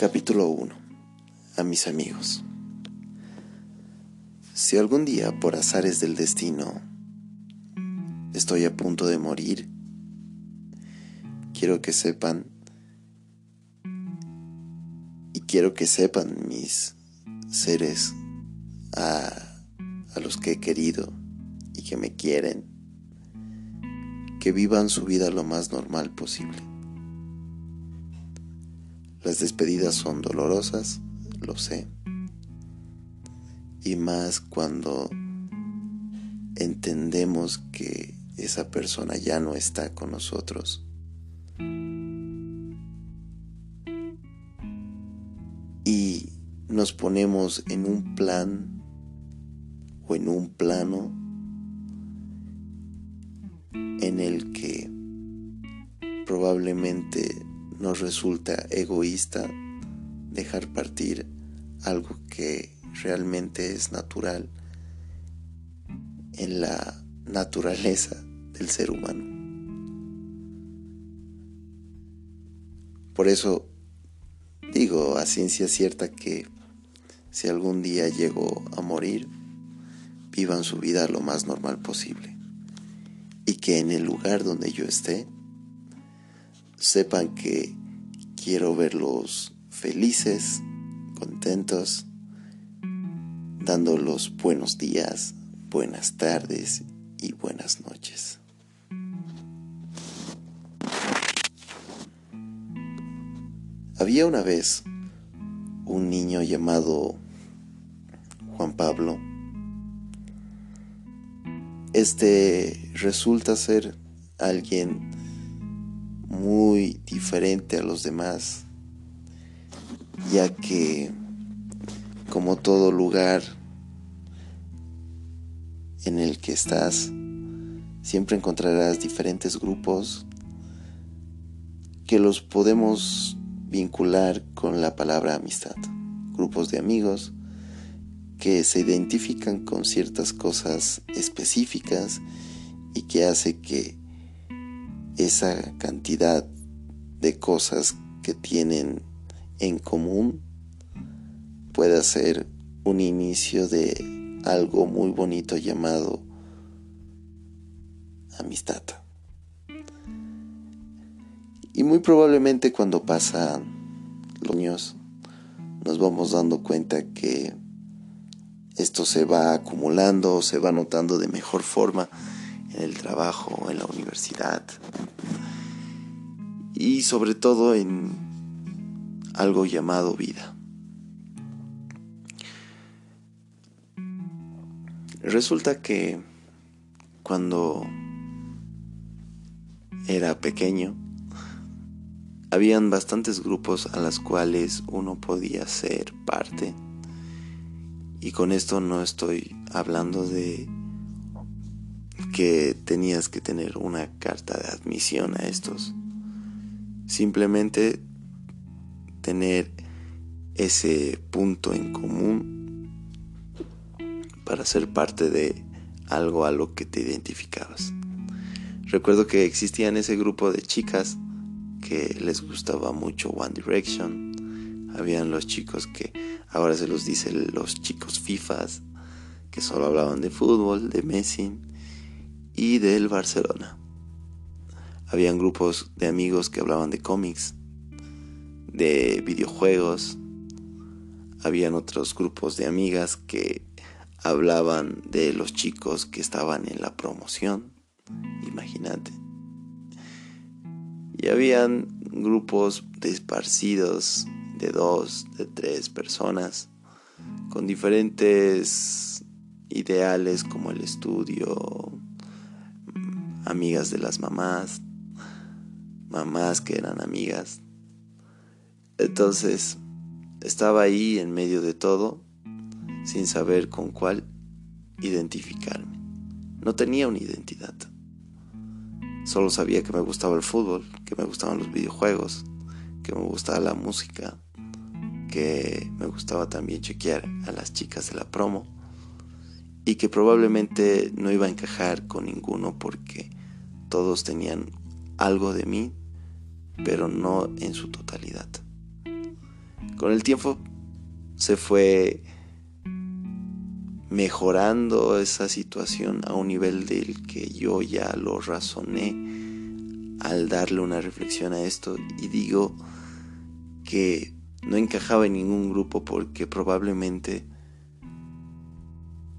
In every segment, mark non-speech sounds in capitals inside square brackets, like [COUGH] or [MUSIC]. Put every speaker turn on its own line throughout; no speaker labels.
Capítulo 1. A mis amigos. Si algún día, por azares del destino, estoy a punto de morir, quiero que sepan, y quiero que sepan mis seres a, a los que he querido y que me quieren, que vivan su vida lo más normal posible las despedidas son dolorosas, lo sé. Y más cuando entendemos que esa persona ya no está con nosotros. Y nos ponemos en un plan o en un plano en el que probablemente nos resulta egoísta dejar partir algo que realmente es natural en la naturaleza del ser humano. Por eso digo a ciencia cierta que si algún día llego a morir, vivan su vida lo más normal posible y que en el lugar donde yo esté, sepan que quiero verlos felices, contentos, dándolos buenos días, buenas tardes y buenas noches. Había una vez un niño llamado Juan Pablo. Este resulta ser alguien muy diferente a los demás, ya que como todo lugar en el que estás, siempre encontrarás diferentes grupos que los podemos vincular con la palabra amistad. Grupos de amigos que se identifican con ciertas cosas específicas y que hace que esa cantidad de cosas que tienen en común pueda ser un inicio de algo muy bonito llamado amistad. Y muy probablemente cuando pasan los años nos vamos dando cuenta que esto se va acumulando, se va notando de mejor forma en el trabajo, en la universidad y sobre todo en algo llamado vida. Resulta que cuando era pequeño, habían bastantes grupos a los cuales uno podía ser parte. Y con esto no estoy hablando de que tenías que tener una carta de admisión a estos. Simplemente tener ese punto en común para ser parte de algo a lo que te identificabas. Recuerdo que existían ese grupo de chicas que les gustaba mucho One Direction. Habían los chicos que ahora se los dice los chicos FIFAs, que solo hablaban de fútbol, de Messi y del Barcelona. Habían grupos de amigos que hablaban de cómics, de videojuegos. Habían otros grupos de amigas que hablaban de los chicos que estaban en la promoción. Imagínate. Y habían grupos desparcidos de dos, de tres personas, con diferentes ideales como el estudio, amigas de las mamás, mamás que eran amigas. Entonces, estaba ahí en medio de todo, sin saber con cuál identificarme. No tenía una identidad. Solo sabía que me gustaba el fútbol, que me gustaban los videojuegos, que me gustaba la música, que me gustaba también chequear a las chicas de la promo y que probablemente no iba a encajar con ninguno porque todos tenían algo de mí, pero no en su totalidad. Con el tiempo se fue mejorando esa situación a un nivel del que yo ya lo razoné al darle una reflexión a esto y digo que no encajaba en ningún grupo porque probablemente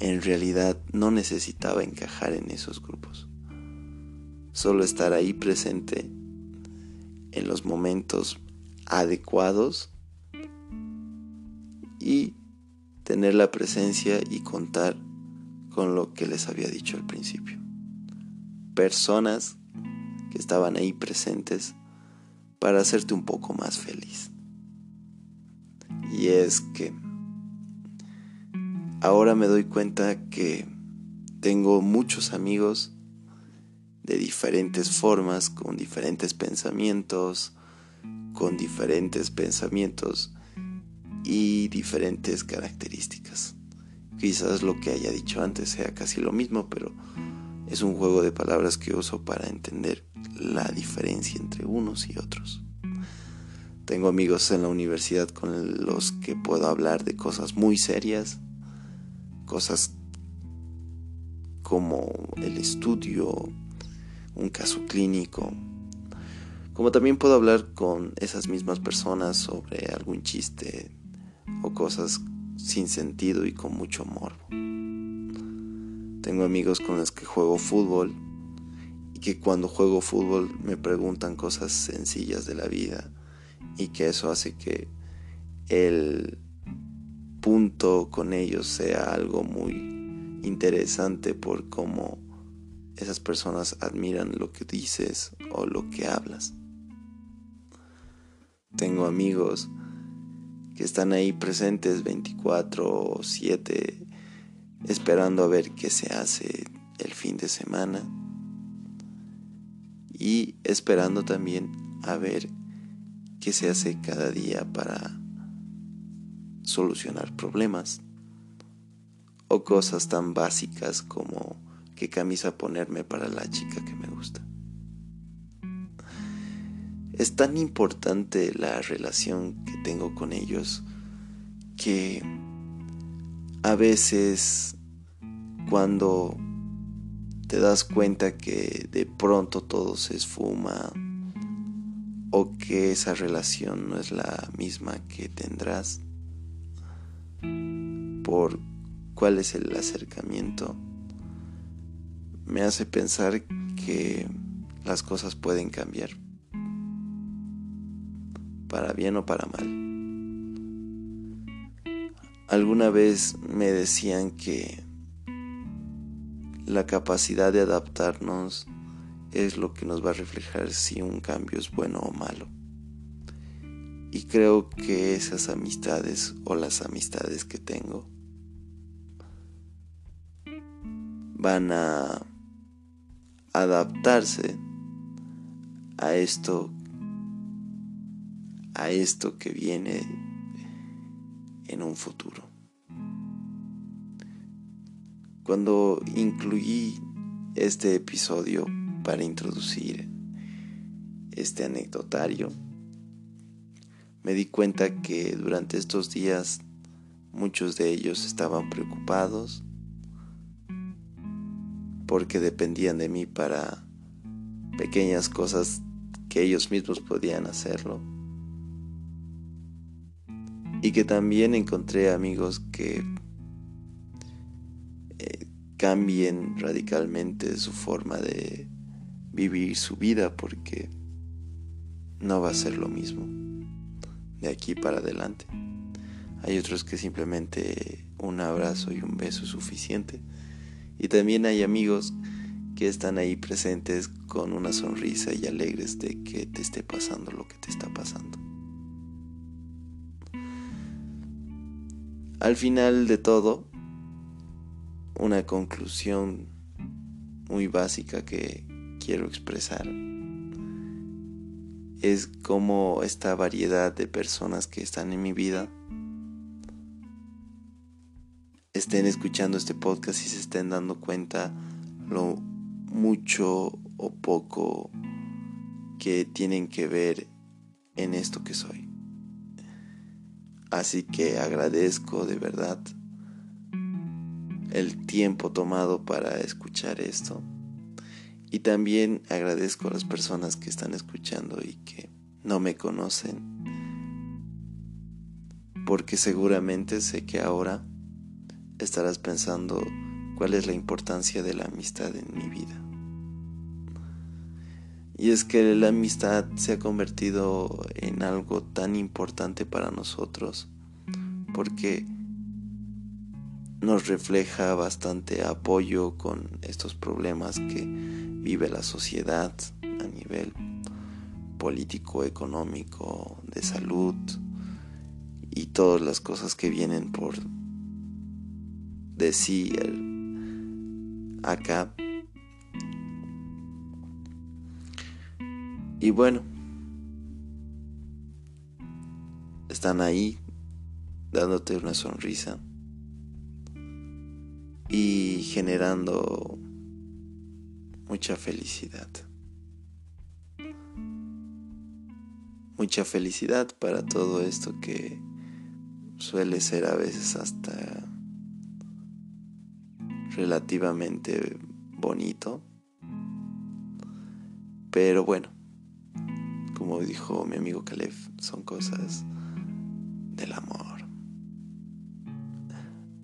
en realidad no necesitaba encajar en esos grupos. Solo estar ahí presente en los momentos adecuados y tener la presencia y contar con lo que les había dicho al principio. Personas que estaban ahí presentes para hacerte un poco más feliz. Y es que ahora me doy cuenta que tengo muchos amigos de diferentes formas, con diferentes pensamientos, con diferentes pensamientos y diferentes características. Quizás lo que haya dicho antes sea casi lo mismo, pero es un juego de palabras que uso para entender la diferencia entre unos y otros. Tengo amigos en la universidad con los que puedo hablar de cosas muy serias, cosas como el estudio, un caso clínico, como también puedo hablar con esas mismas personas sobre algún chiste o cosas sin sentido y con mucho morbo. Tengo amigos con los que juego fútbol y que cuando juego fútbol me preguntan cosas sencillas de la vida y que eso hace que el punto con ellos sea algo muy interesante por cómo esas personas admiran lo que dices o lo que hablas. Tengo amigos que están ahí presentes 24 o 7 esperando a ver qué se hace el fin de semana y esperando también a ver qué se hace cada día para solucionar problemas o cosas tan básicas como qué camisa ponerme para la chica que me gusta. Es tan importante la relación que tengo con ellos que a veces cuando te das cuenta que de pronto todo se esfuma o que esa relación no es la misma que tendrás por cuál es el acercamiento me hace pensar que las cosas pueden cambiar para bien o para mal. Alguna vez me decían que la capacidad de adaptarnos es lo que nos va a reflejar si un cambio es bueno o malo. Y creo que esas amistades o las amistades que tengo van a adaptarse a esto a esto que viene en un futuro. Cuando incluí este episodio para introducir este anecdotario, me di cuenta que durante estos días muchos de ellos estaban preocupados porque dependían de mí para pequeñas cosas que ellos mismos podían hacerlo y que también encontré amigos que eh, cambien radicalmente su forma de vivir su vida porque no va a ser lo mismo de aquí para adelante. Hay otros que simplemente un abrazo y un beso es suficiente. Y también hay amigos que están ahí presentes con una sonrisa y alegres de que te esté pasando lo que te está pasando. Al final de todo, una conclusión muy básica que quiero expresar es cómo esta variedad de personas que están en mi vida estén escuchando este podcast y se estén dando cuenta lo mucho o poco que tienen que ver en esto que soy. Así que agradezco de verdad el tiempo tomado para escuchar esto. Y también agradezco a las personas que están escuchando y que no me conocen. Porque seguramente sé que ahora estarás pensando cuál es la importancia de la amistad en mi vida. Y es que la amistad se ha convertido en algo tan importante para nosotros porque nos refleja bastante apoyo con estos problemas que vive la sociedad a nivel político, económico, de salud y todas las cosas que vienen por decir acá. Y bueno, están ahí dándote una sonrisa y generando mucha felicidad. Mucha felicidad para todo esto que suele ser a veces hasta relativamente bonito. Pero bueno, como dijo mi amigo Caleb, son cosas del amor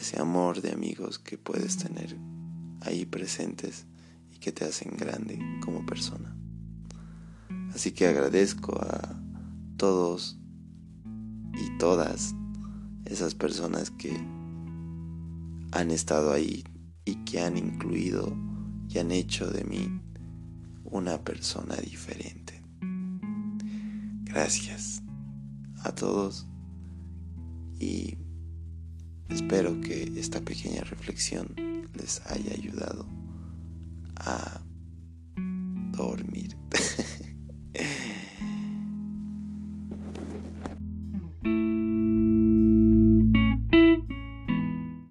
ese amor de amigos que puedes tener ahí presentes y que te hacen grande como persona. Así que agradezco a todos y todas esas personas que han estado ahí que han incluido y han hecho de mí una persona diferente. Gracias a todos y Espero que esta pequeña reflexión les haya ayudado a dormir. [LAUGHS]